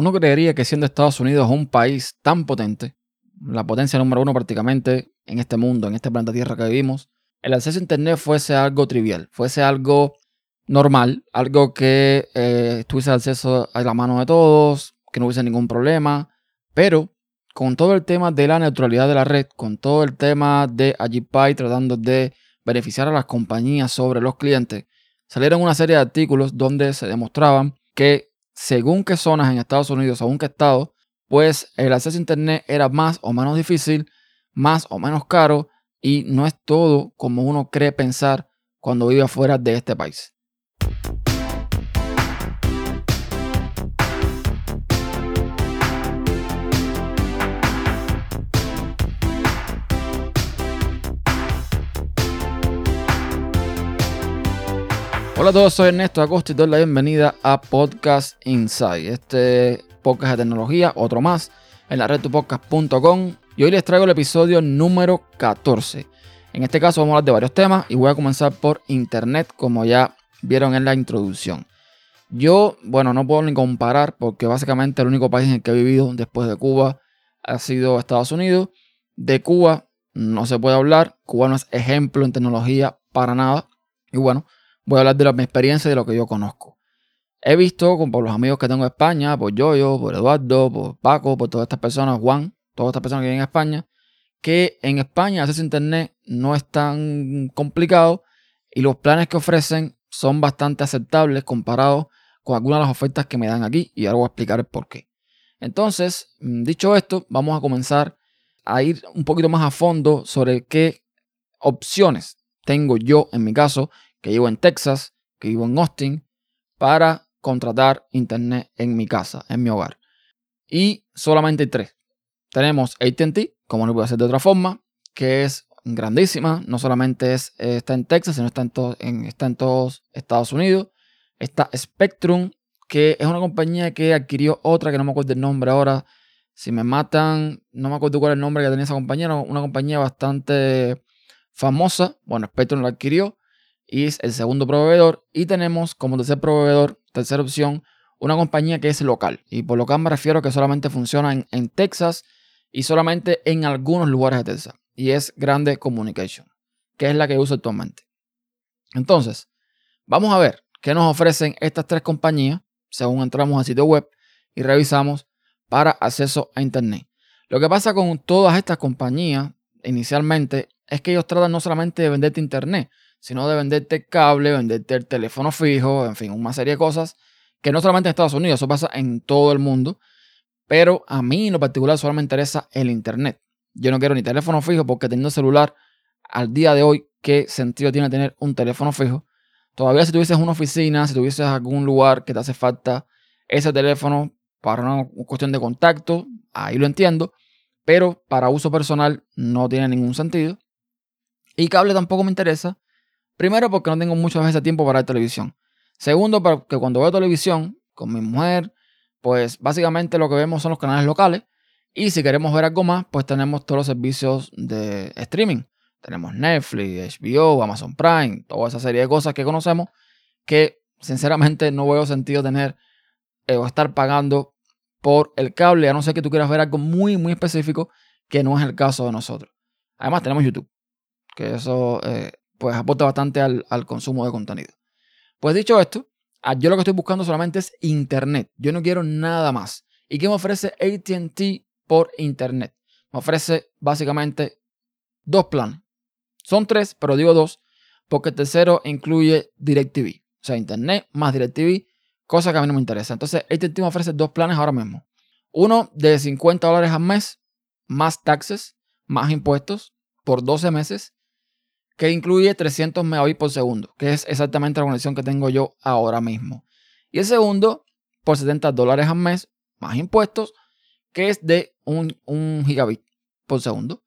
uno creería que siendo Estados Unidos un país tan potente, la potencia número uno prácticamente en este mundo, en este planeta Tierra que vivimos, el acceso a Internet fuese algo trivial, fuese algo normal, algo que eh, acceso a la mano de todos, que no hubiese ningún problema, pero con todo el tema de la neutralidad de la red, con todo el tema de Agipay tratando de beneficiar a las compañías sobre los clientes, salieron una serie de artículos donde se demostraban que según qué zonas en Estados Unidos, según qué estado, pues el acceso a Internet era más o menos difícil, más o menos caro y no es todo como uno cree pensar cuando vive afuera de este país. Hola a todos, soy Ernesto Acosta y doy la bienvenida a Podcast Inside, este podcast de tecnología, otro más, en la red tupodcast.com y hoy les traigo el episodio número 14. En este caso vamos a hablar de varios temas y voy a comenzar por Internet, como ya vieron en la introducción. Yo, bueno, no puedo ni comparar porque básicamente el único país en el que he vivido después de Cuba ha sido Estados Unidos. De Cuba no se puede hablar, Cuba no es ejemplo en tecnología para nada. Y bueno, voy a hablar de mi experiencia y de lo que yo conozco. He visto con, por los amigos que tengo en España, por Yoyo, por Eduardo, por Paco, por todas estas personas, Juan, todas estas personas que viven en España, que en España acceso a Internet no es tan complicado y los planes que ofrecen son bastante aceptables comparados con algunas de las ofertas que me dan aquí y ahora voy a explicar el por qué. Entonces, mm, dicho esto, vamos a comenzar a ir un poquito más a fondo sobre qué opciones tengo yo en mi caso que vivo en Texas, que vivo en Austin, para contratar internet en mi casa, en mi hogar. Y solamente tres. Tenemos ATT, como no puede ser de otra forma, que es grandísima. No solamente es, está en Texas, sino está en, está en todos Estados Unidos. Está Spectrum, que es una compañía que adquirió otra que no me acuerdo el nombre ahora. Si me matan, no me acuerdo cuál es el nombre que tenía esa compañía. Una compañía bastante famosa. Bueno, Spectrum la adquirió y es el segundo proveedor. Y tenemos como tercer proveedor, tercera opción, una compañía que es local. Y por local me refiero que solamente funciona en, Texas y solamente en algunos lugares de Texas. Y es Grande Communication, que es la que uso actualmente. Entonces, vamos a ver qué nos ofrecen estas tres compañías según entramos al sitio web y revisamos para acceso a Internet. Lo que pasa con todas estas compañías inicialmente es que ellos tratan no solamente de venderte Internet, sino de venderte cable, venderte el teléfono fijo, en fin, una serie de cosas que no solamente en Estados Unidos, eso pasa en todo el mundo, pero a mí en lo particular solo me interesa el Internet. Yo no quiero ni teléfono fijo porque teniendo celular al día de hoy, ¿qué sentido tiene tener un teléfono fijo? Todavía si tuvieses una oficina, si tuvieses algún lugar que te hace falta ese teléfono para una cuestión de contacto, ahí lo entiendo, pero para uso personal no tiene ningún sentido. Y cable tampoco me interesa Primero, porque no tengo muchas veces tiempo para ver televisión. Segundo, porque cuando veo televisión con mi mujer, pues básicamente lo que vemos son los canales locales. Y si queremos ver algo más, pues tenemos todos los servicios de streaming. Tenemos Netflix, HBO, Amazon Prime, toda esa serie de cosas que conocemos que sinceramente no veo sentido tener eh, o estar pagando por el cable, a no ser que tú quieras ver algo muy, muy específico, que no es el caso de nosotros. Además tenemos YouTube, que eso eh, pues aporta bastante al, consumo de contenido. Pues dicho esto, ah, yo lo que estoy buscando solamente es Internet. Yo no quiero nada más. ¿Y qué me ofrece ATT por Internet? Me ofrece básicamente dos planes. Son tres, pero digo dos, porque el tercero incluye DirecTV. O sea, Internet más DirecTV, cosa que a mí no me interesa. Entonces, ATT me ofrece dos planes ahora mismo. Uno de 50 dólares al mes, más taxes, más impuestos, por 12 meses que incluye 300 megabits por segundo, que es exactamente la conexión que tengo yo ahora mismo. Y el segundo, por 70 dólares al mes, más impuestos, que es de 1 gigabit por segundo,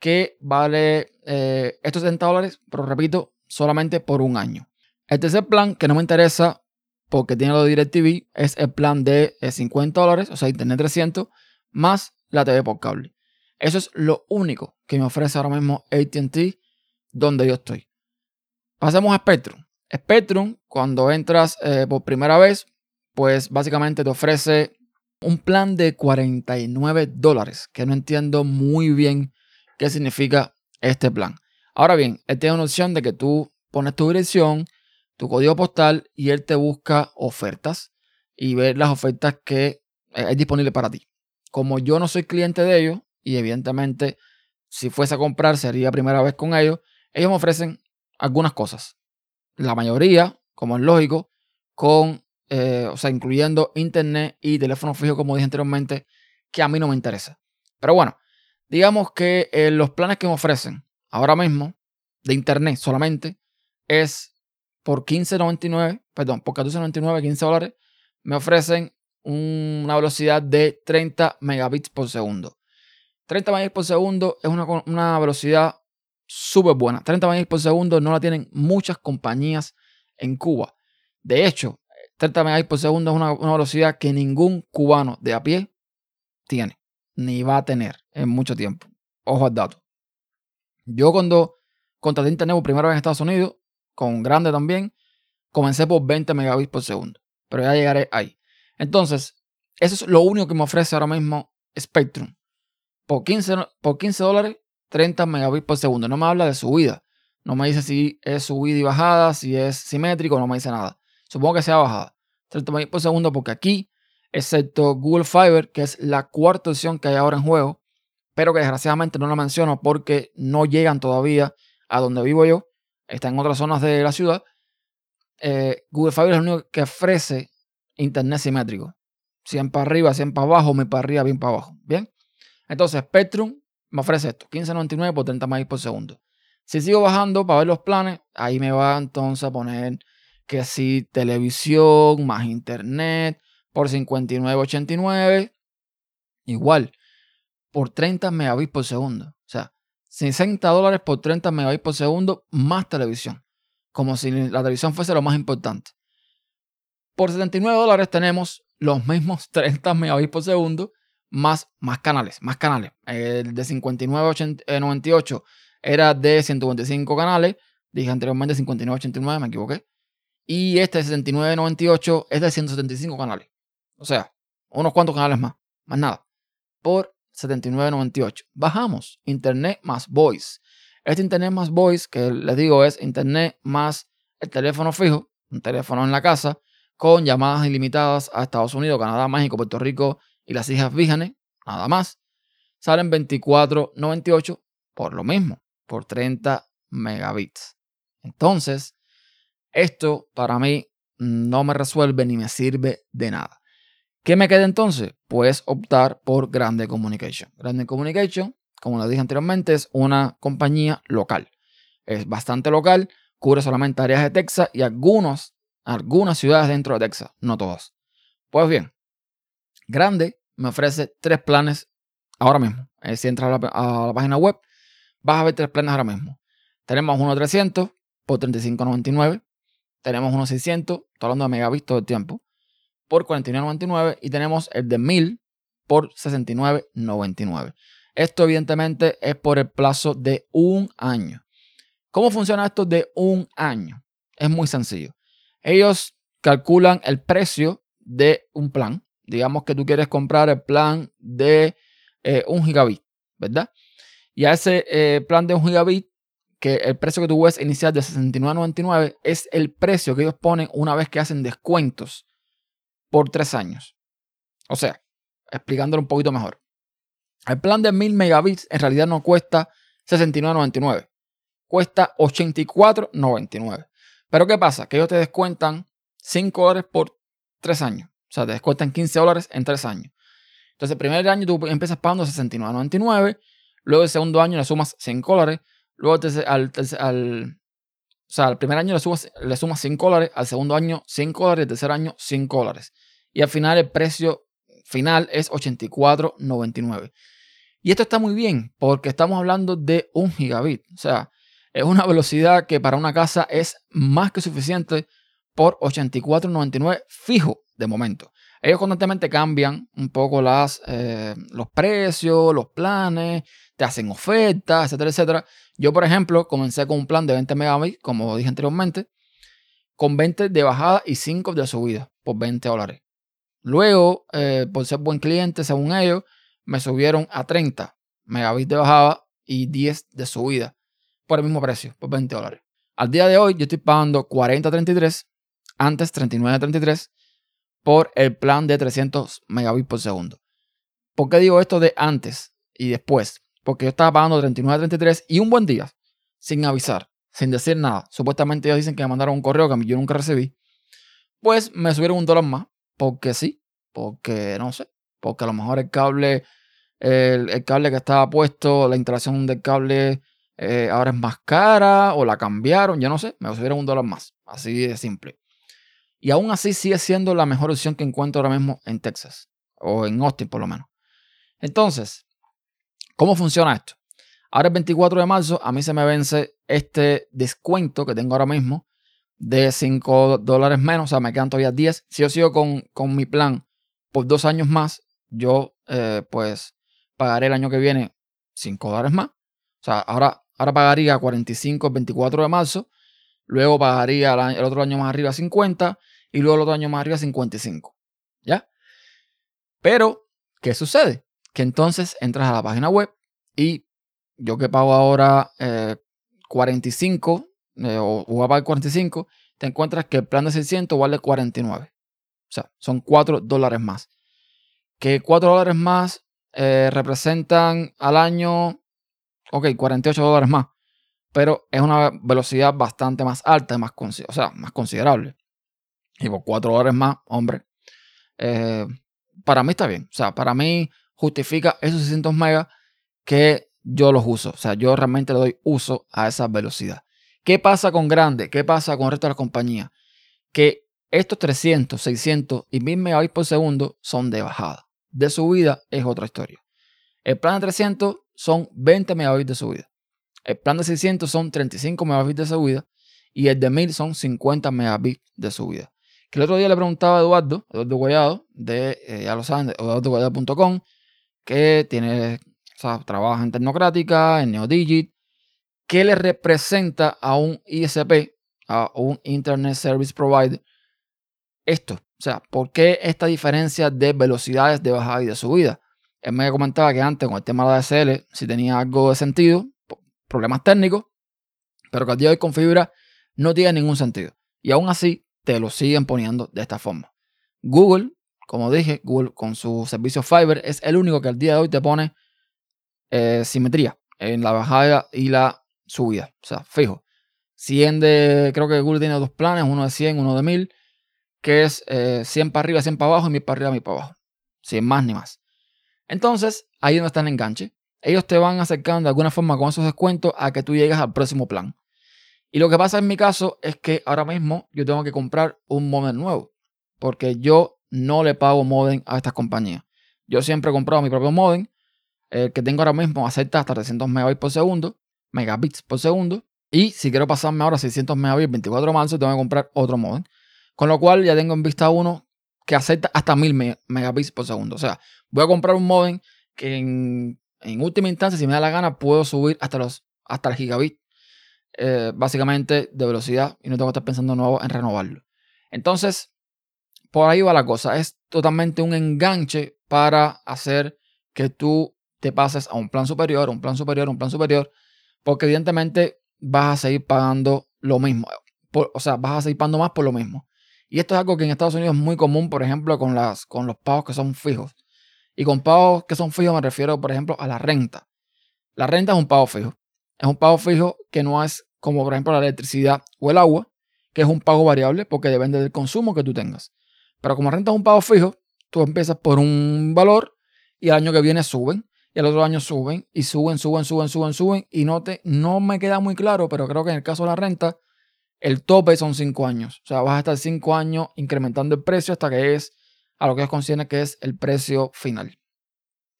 que vale eh, estos 70 dólares, pero repito, solamente por un año. El tercer plan que no me interesa porque tiene lo de DirecTV es el plan de 50 eh, dólares, o sea, Internet 300, más la TV por cable. Eso es lo único que me ofrece ahora mismo ATT donde yo estoy. Pasemos a Spectrum. Spectrum, cuando entras eh, por primera vez, pues básicamente te ofrece un plan de 49 dólares, que no entiendo muy bien qué significa este plan. Ahora bien, él tiene una opción de que tú pones tu dirección, tu código postal y él te busca ofertas y ver las ofertas que es disponible para ti. Como yo no soy cliente de ellos y evidentemente si fuese a comprar sería primera vez con ellos, ellos me ofrecen algunas cosas. La mayoría, como es lógico, con, eh, o sea, incluyendo internet y teléfono fijo, como dije anteriormente, que a mí no me interesa. Pero bueno, digamos que eh, los planes que me ofrecen ahora mismo de internet solamente es por 15.99, perdón, por 14.99, 15 dólares, me ofrecen una velocidad de 30 megabits por segundo. 30 megabits por segundo es una, una velocidad súper buena. 30 megabits por segundo no la tienen muchas compañías en Cuba. De hecho, 30 megabits por segundo es una, velocidad que ningún cubano de a pie tiene, ni va a tener en mucho tiempo. Ojo al dato. Yo cuando contraté internet por primera vez en Estados Unidos, con grande también, comencé por 20 megabits por segundo. Pero ya llegaré ahí. Entonces, eso es lo único que me ofrece ahora mismo Spectrum. Por 15, por 15 dólares, 30 megabits por segundo. No me habla de subida. No me dice si es subida y bajada, si es simétrico, no me dice nada. Supongo que sea bajada. 30 megabits por segundo porque aquí, excepto Google Fiber, que es la cuarta opción que hay ahora en juego, pero que desgraciadamente no la menciono porque no llegan todavía a donde vivo yo. Está en otras zonas de la ciudad. Eh, Google Fiber es el único que ofrece internet simétrico. 100 para arriba, 100 para abajo, me para arriba, bien para abajo. Bien. Entonces, Spectrum me ofrece esto: 15.99 por 30 MB por segundo. Si sigo bajando para ver los planes, ahí me va entonces a poner que si televisión más internet por 59.89. Igual, por 30 megabits por segundo. O sea, 60 dólares por 30 megabits por segundo más televisión. Como si la televisión fuese lo más importante. Por 79 dólares tenemos los mismos 30 megabits por segundo más, más canales, más canales. El de 59.98 eh, era de 125 canales. Dije anteriormente 59.89, me equivoqué. Y este de 69.98 es de 175 canales. O sea, unos cuantos canales más. Más nada. Por 79.98. Bajamos Internet más Voice. Este Internet más Voice, que les digo es Internet más el teléfono fijo, un teléfono en la casa, con llamadas ilimitadas a Estados Unidos, Canadá, México, Puerto Rico y las Islas Vírgenes, nada más. Salen 24.98 por lo mismo, por 30 megabits. Entonces, esto para mí no me resuelve ni me sirve de nada. ¿Qué me queda entonces? Pues optar por Grande Communication. Grande Communication, como lo dije anteriormente, es una compañía local. Es bastante local, cubre solamente áreas de Texas y algunos, algunas ciudades dentro de Texas, no todas. Pues bien, Grande me ofrece tres planes ahora mismo. Eh, si entras a la, página web, vas a ver tres planes ahora mismo. Tenemos uno 300 por 35.99. Tenemos uno 600, estoy hablando de megabits todo el tiempo por 49.99 y tenemos el de 1000 por 69.99. Esto evidentemente es por el plazo de un año. ¿Cómo funciona esto de un año? Es muy sencillo. Ellos calculan el precio de un plan. Digamos que tú quieres comprar el plan de eh, un gigabit, ¿verdad? Y a ese eh, plan de un gigabit, que el precio que tú ves inicial de 69.99 es el precio que ellos ponen una vez que hacen descuentos por tres años. O sea, explicándolo un poquito mejor. El plan de 1000 megabits en realidad no cuesta 69.99, cuesta 84.99. Pero ¿qué pasa? Que ellos te descuentan 5 dólares por tres años. O sea, te descuentan 15 dólares en tres años. Entonces, el primer año tú empiezas pagando 69.99, luego el segundo año le sumas 5 dólares, luego al, al, o sea, al primer año le, sumas, le sumas 5 dólares, al segundo año 5 dólares, al tercer año 5 dólares. Y al final el precio final es 84.99. Y esto está muy bien porque estamos hablando de un gigabit. O sea, es una velocidad que para una casa es más que suficiente por 84.99 fijo de momento. Ellos constantemente cambian un poco las, eh, los precios, los planes, te hacen ofertas, etcétera, etcétera. Yo, por ejemplo, comencé con un plan de 20 megabits, como dije anteriormente, con 20 de bajada y 5 de subida por 20 dólares. Luego, eh, por ser buen cliente, según ellos, me subieron a 30 megabits de bajada y 10 de subida por el mismo precio, por 20 dólares. Al día de hoy yo estoy pagando 40.33, antes 39.33 por el plan de 300 megabits por segundo. ¿Por qué digo esto de antes y después? Porque yo estaba pagando 39.33 y un buen día, sin avisar, sin decir nada. Supuestamente ellos dicen que me mandaron un correo que yo nunca recibí. Pues me subieron un dólar más, porque sí, porque no sé, porque a lo mejor el cable, el, cable que estaba puesto, la instalación del cable eh, ahora es más cara o la cambiaron, yo no sé, me subieron un dólar más, así de simple. Y aún así sigue siendo la mejor opción que encuentro ahora mismo en Texas, o en Austin por lo menos. Entonces, ¿cómo funciona esto? Ahora el 24 de marzo a mí se me vence este descuento que tengo ahora mismo de 5 dólares menos, o sea, me quedan todavía 10. Si yo sigo con, con mi plan por dos años más, yo eh, pues pagaré el año que viene 5 dólares más. O sea, ahora, ahora pagaría 45 el 24 de marzo, luego pagaría el, otro año más arriba 50 y luego el otro año más arriba 55. ¿Ya? Pero, ¿qué sucede? Que entonces entras a la página web y yo que pago ahora 45 eh, o voy a pagar 45, te encuentras que el plan de 600 vale 49. O sea, son 4 dólares más. Que 4 dólares más eh, representan al año, ok, 48 dólares más. Pero es una velocidad bastante más alta, más, o sea, más considerable. Y por 4 dólares más, hombre, eh, para mí está bien. O sea, para mí justifica esos 600 megas que yo los uso. O sea, yo realmente le doy uso a esa velocidad. ¿Qué pasa con Grande? ¿Qué pasa con el resto de la compañía? Que estos 300, 600 y 1000 megabits por segundo son de bajada. De subida es otra historia. El plan de 300 son 20 megabits de subida. El plan de 600 son 35 megabits de subida. Y el de 1000 son 50 megabits de subida. Que el otro día le preguntaba a Eduardo, Eduardo Guayado, de, eh, ya lo saben, eduardoguayado.com, que tiene, trabaja en Tecnocrática, en Neodigit, ¿qué le representa a un ISP, a un Internet Service Provider, esto? O sea, ¿por qué esta diferencia de velocidades de bajada y de subida? Él me comentaba que antes con el tema de la DSL, si tenía algo de sentido, problemas técnicos, pero que al día de hoy con fibra no tiene ningún sentido. Y aún así te lo siguen poniendo de esta forma. Google, como dije, Google con su servicio Fiber es el único que al día de hoy te pone eh, simetría en la bajada y la subida. O sea, fijo. 100 de, creo que Google tiene dos planes, uno de 100, uno de 1000 que es 100 eh, para arriba, 100 para abajo y 1000 para arriba, 1000 para abajo. Sin más ni más. Entonces, ahí no está el enganche. Ellos te van acercando de alguna forma con esos descuentos a que tú llegues al próximo plan. Y lo que pasa en mi caso es que ahora mismo yo tengo que comprar un modem nuevo. Porque yo no le pago modem a estas compañías. Yo siempre he comprado mi propio modem. El que tengo ahora mismo acepta hasta 300 megabits por segundo, megabits por segundo. Y si quiero pasarme ahora a 600 megabits 24 de marzo, tengo que comprar otro modem. Con lo cual ya tengo en vista uno que acepta hasta 1000 megabits por segundo. O sea, voy a comprar un modem que en, última instancia, si me da la gana, puedo subir hasta los hasta el gigabit eh, básicamente de velocidad y no tengo que estar pensando nuevo en renovarlo. Entonces, por ahí va la cosa. Es totalmente un enganche para hacer que tú te pases a un plan superior, un plan superior, un plan superior, porque evidentemente vas a seguir pagando lo mismo. o sea, vas a seguir pagando más por lo mismo. Y esto es algo que en Estados Unidos es muy común, por ejemplo, con, las, con los pagos que son fijos. Y con pagos que son fijos me refiero, por ejemplo, a la renta. La renta es un pago fijo. Es un pago fijo que no es como, por ejemplo, la electricidad o el agua, que es un pago variable porque depende del consumo que tú tengas. Pero como renta es un pago fijo, tú empiezas por un valor y el año que viene suben y el otro año suben y suben, suben, suben, suben, suben y no, te, no me queda muy claro, pero creo que en el caso de la renta el tope son 5 años. O sea, vas a estar 5 años incrementando el precio hasta que es a lo que ellos consideran que es el precio final.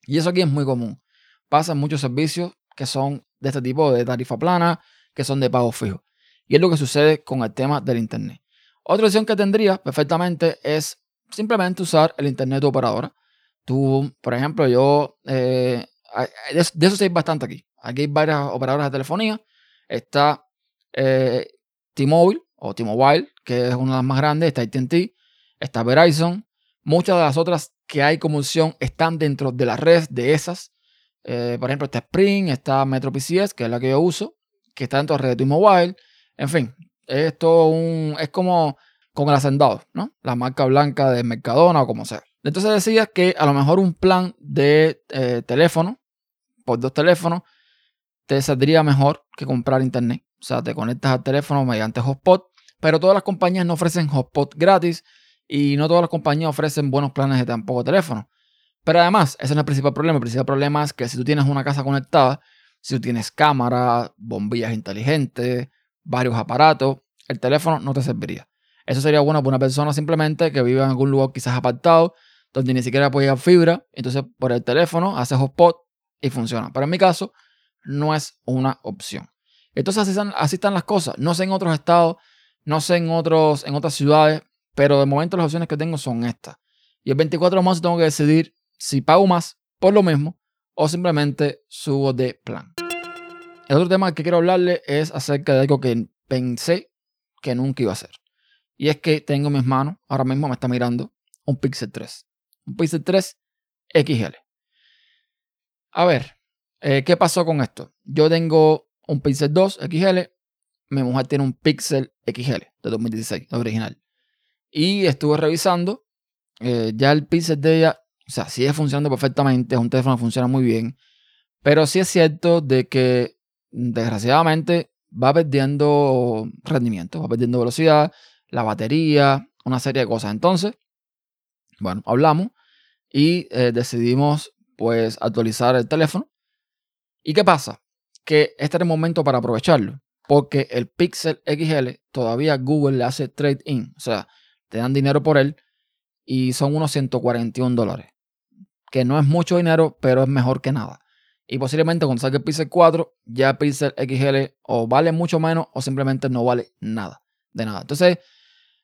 Y eso aquí es muy común. Pasan muchos servicios que son de este tipo de tarifa plana, que son de pago fijo. Y es lo que sucede con el tema del Internet. Otra opción que tendría perfectamente es simplemente usar el Internet de operadora. Tú, por ejemplo, yo, eh, de eso sé bastante aquí. Aquí hay varias operadoras de telefonía. Está eh, T-Mobile o T-Mobile, que es una de las más grandes, está AT&T, está Verizon, Muchas de las otras que hay como opción están dentro de la red de esas. Eh, por ejemplo, está Spring, está Metro PCS, que es la que yo uso, que está dentro de red de T-Mobile. En fin, esto un, es como con el hacendado, ¿no? La marca blanca de Mercadona o como sea. Entonces decía que a lo mejor un plan de eh, teléfono, por dos teléfonos, te saldría mejor que comprar internet. O sea, te conectas al teléfono mediante hotspot, pero todas las compañías no ofrecen hotspot gratis y no todas las compañías ofrecen buenos planes de tampoco teléfono. Pero además, ese no es el principal problema. El principal problema es que si tú tienes una casa conectada, si tú tienes cámara, bombillas inteligentes, varios aparatos, el teléfono no te serviría. Eso sería bueno para una persona simplemente que vive en algún lugar quizás apartado, donde ni siquiera puede llegar fibra. Entonces, por el teléfono hace hotspot y funciona. Pero en mi caso, no es una opción. Entonces, así están, así están las cosas. No sé en otros estados, no sé en, otros, en otras ciudades, pero de momento las opciones que tengo son estas. Y el 24 de marzo tengo que decidir si pago más por lo mismo o simplemente subo de plan. El otro tema que quiero hablarle es acerca de algo que pensé que nunca iba a hacer. Y es que tengo en mis manos, ahora mismo me está mirando, un Pixel 3. Un Pixel 3 XL. A ver, eh, ¿qué pasó con esto? Yo tengo un Pixel 2 XL, mi mujer tiene un Pixel XL de 2016, original. Y estuve revisando, eh, ya el Pixel de ella, o sea, sigue funcionando perfectamente, es un teléfono que funciona muy bien, pero sí es cierto de que desgraciadamente va perdiendo rendimiento, va perdiendo velocidad, la batería, una serie de cosas. Entonces, bueno, hablamos y eh, decidimos pues actualizar el teléfono. ¿Y qué pasa? Que este era el momento para aprovecharlo, porque el Pixel XL todavía Google le hace trade-in, o sea, te dan dinero por él y son unos 141 dólares, que no es mucho dinero, pero es mejor que nada. Y posiblemente cuando salga el Pixel 4, ya el Pixel XL o vale mucho menos o simplemente no vale nada, de nada. Entonces,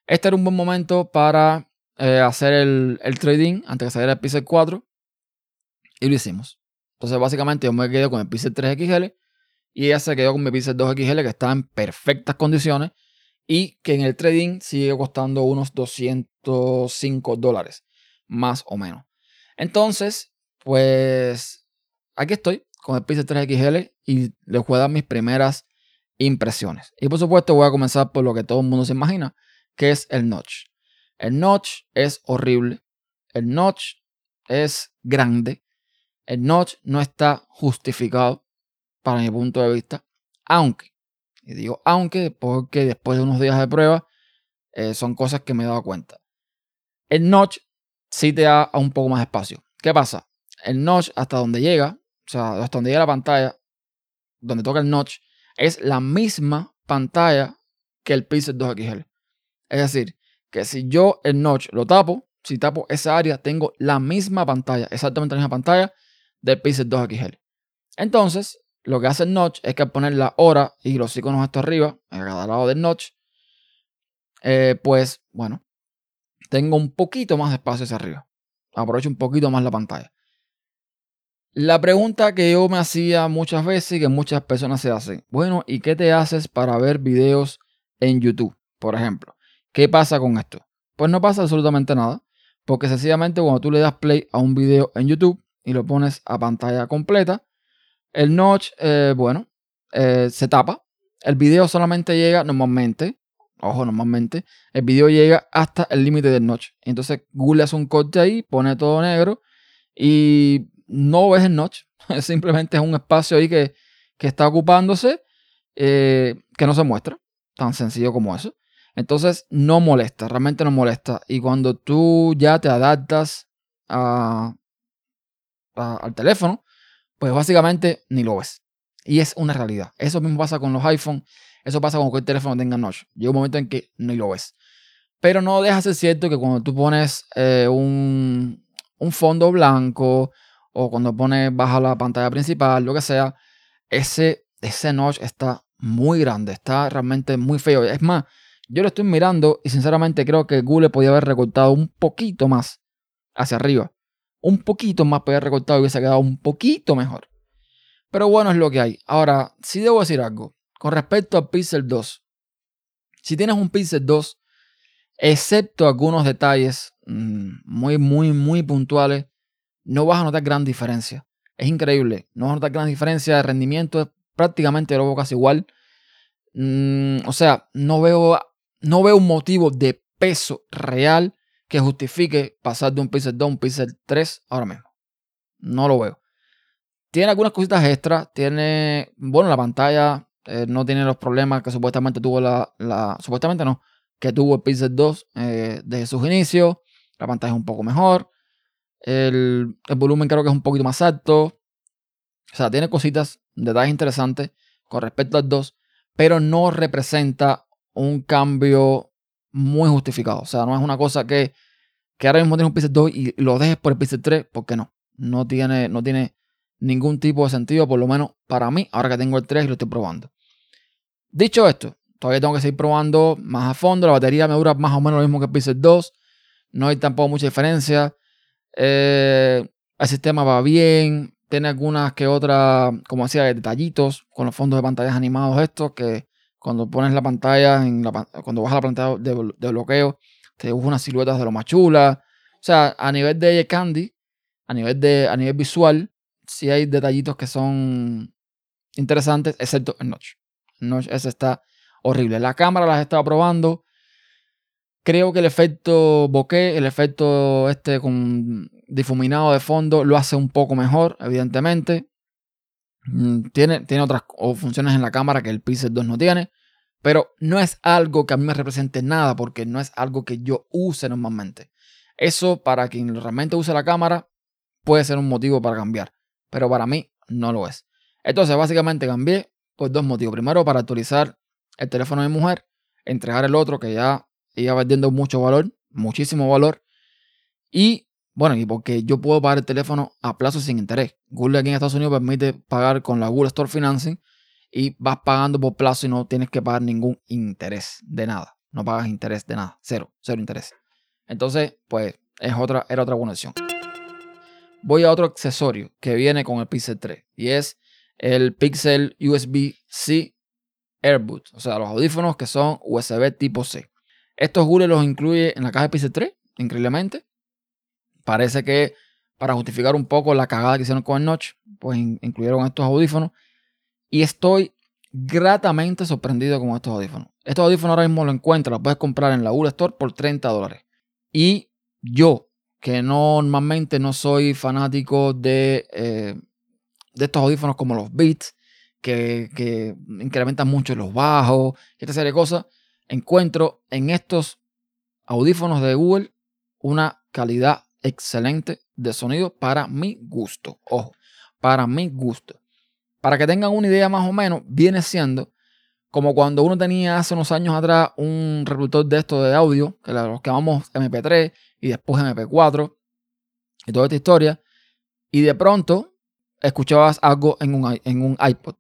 este era un buen momento para eh, hacer el, el trading antes de salir el Pixel 4 y lo hicimos. Entonces, básicamente, yo me quedé con el Pixel 3 XL y ella se quedó con mi Pixel 2 XL que está en perfectas condiciones y que en el trading sigue costando unos 205 dólares, más o menos. Entonces, pues aquí estoy con el Pixel 3 XL y les voy a dar mis primeras impresiones. Y por supuesto voy a comenzar por lo que todo el mundo se imagina, que es el notch. El notch es horrible. El notch es grande. El notch no está justificado para mi punto de vista. Aunque, y digo aunque porque después de unos días de prueba eh, son cosas que me he dado cuenta. El notch sí te da un poco más espacio. ¿Qué pasa? El notch hasta donde llega, o sea, hasta donde llega la pantalla, donde toca el notch, es la misma pantalla que el Pixel 2 XL. Es decir, que si yo el notch lo tapo, si tapo esa área, tengo la misma pantalla, exactamente la misma pantalla del Pixel 2 XL. Entonces, lo que hace el notch es que al poner la hora y los iconos hasta arriba, a cada lado del notch, eh, pues bueno, tengo un poquito más de espacio hacia arriba. Aprovecho un poquito más la pantalla. La pregunta que yo me hacía muchas veces y que muchas personas se hacen, bueno, ¿y qué te haces para ver videos en YouTube, por ejemplo? ¿Qué pasa con esto? Pues no pasa absolutamente nada, porque sencillamente cuando tú le das play a un video en YouTube y lo pones a pantalla completa, el notch, eh, bueno, eh, se tapa. El video solamente llega normalmente, ojo, normalmente, el video llega hasta el límite del notch. Entonces Google hace un corte ahí, pone todo negro y no ves el notch. Simplemente es un espacio ahí que, está ocupándose eh, que no se muestra. Tan sencillo como eso. Entonces no molesta, realmente no molesta. Y cuando tú ya te adaptas al teléfono, pues básicamente ni lo ves. Y es una realidad. Eso mismo pasa con los iPhone, eso pasa con cualquier teléfono tenga notch. Llega un momento en que ni lo ves. Pero no deja de ser cierto que cuando tú pones eh, un, un, fondo blanco o cuando pones baja la pantalla principal, lo que sea, ese, ese notch está muy grande, está realmente muy feo. Es más, yo lo estoy mirando y sinceramente creo que Google podía haber recortado un poquito más hacia arriba. Un poquito más podía recortado y hubiese quedado un poquito mejor. Pero bueno, es lo que hay. Ahora, si debo decir algo. Con respecto al Pixel 2. Si tienes un Pixel 2, excepto algunos detalles mm, muy, muy, muy puntuales, no vas a notar gran diferencia. Es increíble, no vas a notar gran diferencia de rendimiento, es prácticamente lo casi igual. Mm, o sea, no veo, no veo un motivo de peso real que justifique pasar de un Pixel 2 a un Pixel 3 ahora mismo. No lo veo. Tiene algunas cositas extras. Tiene, bueno, la pantalla eh, no tiene los problemas que supuestamente tuvo la, supuestamente no, que tuvo el Pixel 2 eh, desde sus inicios. La pantalla es un poco mejor. El, el, volumen creo que es un poquito más alto. O sea, tiene cositas, detalles interesantes con respecto al 2, pero no representa un cambio muy justificado. O sea, no es una cosa que, que ahora mismo tienes un Pixel 2 y lo dejes por el Pixel 3, porque no. No tiene, no tiene ningún tipo de sentido, por lo menos para mí, ahora que tengo el 3 y lo estoy probando. Dicho esto, todavía tengo que seguir probando más a fondo. La batería me dura más o menos lo mismo que el Pixel 2. No hay tampoco mucha diferencia. Eh, el sistema va bien. Tiene algunas que otras, como decía, detallitos con los fondos de pantallas animados estos que cuando pones la pantalla, en la, cuando bajas la pantalla de, bloqueo, te dibuja unas siluetas de lo más chulas. O sea, a nivel de Candy, a nivel, de, a nivel visual, sí hay detallitos que son interesantes, excepto el notch. El notch ese está horrible. La cámara las he estado probando. Creo que el efecto bokeh, el efecto este con difuminado de fondo, lo hace un poco mejor, evidentemente. Mm, tiene, tiene otras funciones en la cámara que el Pixel 2 no tiene. Pero no es algo que a mí me represente nada porque no es algo que yo use normalmente. Eso para quien realmente use la cámara puede ser un motivo para cambiar. Pero para mí no lo es. Entonces básicamente cambié por dos motivos. Primero para actualizar el teléfono de mi mujer, entregar el otro que ya iba vendiendo mucho valor, muchísimo valor. Y bueno, y porque yo puedo pagar el teléfono a plazo sin interés. Google aquí en Estados Unidos permite pagar con la Google Store Financing y vas pagando por plazo y no tienes que pagar ningún interés de nada. No pagas interés de nada. Cero, cero interés. Entonces, pues es otra, era otra buena opción. Voy a otro accesorio que viene con el Pixel 3 y es el Pixel USB-C AirBoot, o sea, los audífonos que son USB tipo C. Estos Google los incluye en la caja de Pixel 3, increíblemente. Parece que para justificar un poco la cagada que hicieron con el Notch, pues incluyeron estos audífonos. Y estoy gratamente sorprendido con estos audífonos. Estos audífonos ahora mismo lo encuentras, los puedes comprar en la Google Store por 30 dólares. Y yo, que normalmente no soy fanático de, eh, de estos audífonos como los Beats, que incrementan mucho los bajos, esta serie de cosas, encuentro en estos audífonos de Google una calidad excelente de sonido para mi gusto. Ojo, para mi gusto. Para que tengan una idea más o menos, viene siendo como cuando uno tenía hace unos años atrás un reproductor de esto de audio, que los llamamos MP3 y después MP4 y toda esta historia, y de pronto escuchabas algo en un, en un iPod.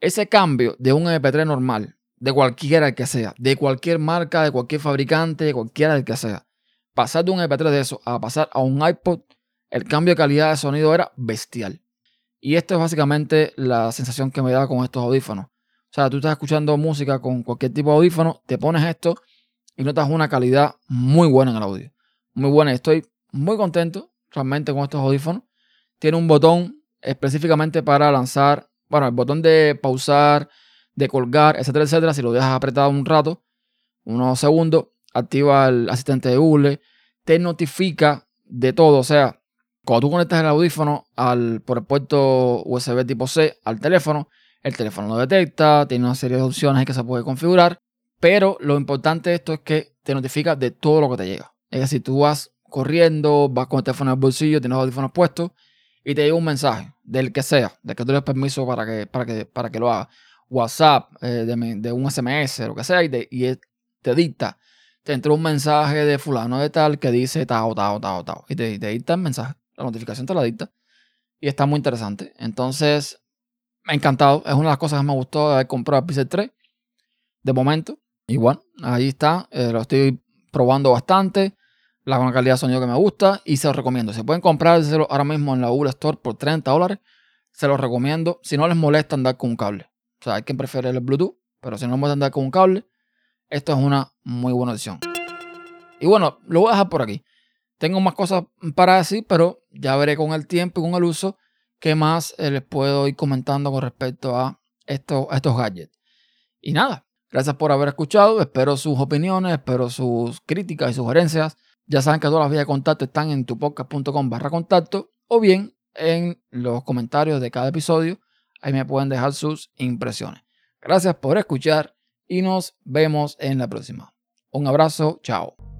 Ese cambio de un MP3 normal, de cualquiera que sea, de cualquier marca, de cualquier fabricante, de cualquiera que sea, pasar de un MP3 de eso a pasar a un iPod, el cambio de calidad de sonido era bestial. Y esto es básicamente la sensación que me da con estos audífonos. O sea, tú estás escuchando música con cualquier tipo de audífono, te pones esto y notas una calidad muy buena en el audio. Muy buena. Estoy muy contento realmente con estos audífonos. Tiene un botón específicamente para lanzar, bueno, el botón de pausar, de colgar, etcétera, etcétera. Si lo dejas apretado un rato, unos segundos, activa el asistente de Google, te notifica de todo. O sea, cuando tú conectas el audífono al, por el puerto USB tipo C al teléfono, el teléfono lo detecta, tiene una serie de opciones que se puede configurar, pero lo importante de esto es que te notifica de todo lo que te llega. Es decir, tú vas corriendo, vas con el teléfono en el bolsillo, tienes los audífonos puestos y te llega un mensaje del que sea, de que tú le das permiso para que, para que, para que lo haga. WhatsApp, eh, de, un SMS, lo que sea, y te, y te dicta. Te entró un mensaje de fulano de tal que dice tao, tao, tao, tao. Y te, te dicta el mensaje la notificación te la dicta. Y está muy interesante. Entonces, me ha encantado. Es una de las cosas que me gustó de haber comprado el Pixel 3. De momento. Y bueno, ahí está. Eh, lo estoy probando bastante. La buena calidad de sonido que me gusta. Y se los recomiendo. Se pueden comprar ahora mismo en la Google Store por 30 dólares. Se los recomiendo. Si no les molesta andar con un cable. O sea, hay quien prefiere el Bluetooth. Pero si no les molesta andar con un cable, esto es una muy buena opción. Y bueno, lo voy a dejar por aquí. Tengo más cosas para decir, pero ya veré con el tiempo y con el uso qué más eh, les puedo ir comentando con respecto a, esto, a estos gadgets. Y nada, gracias por haber escuchado. Espero sus opiniones, espero sus críticas y sugerencias. Ya saben que todas las vías de contacto están en tupodcast.com barra contacto o bien en los comentarios de cada episodio. Ahí me pueden dejar sus impresiones. Gracias por escuchar y nos vemos en la próxima. Un abrazo, chao.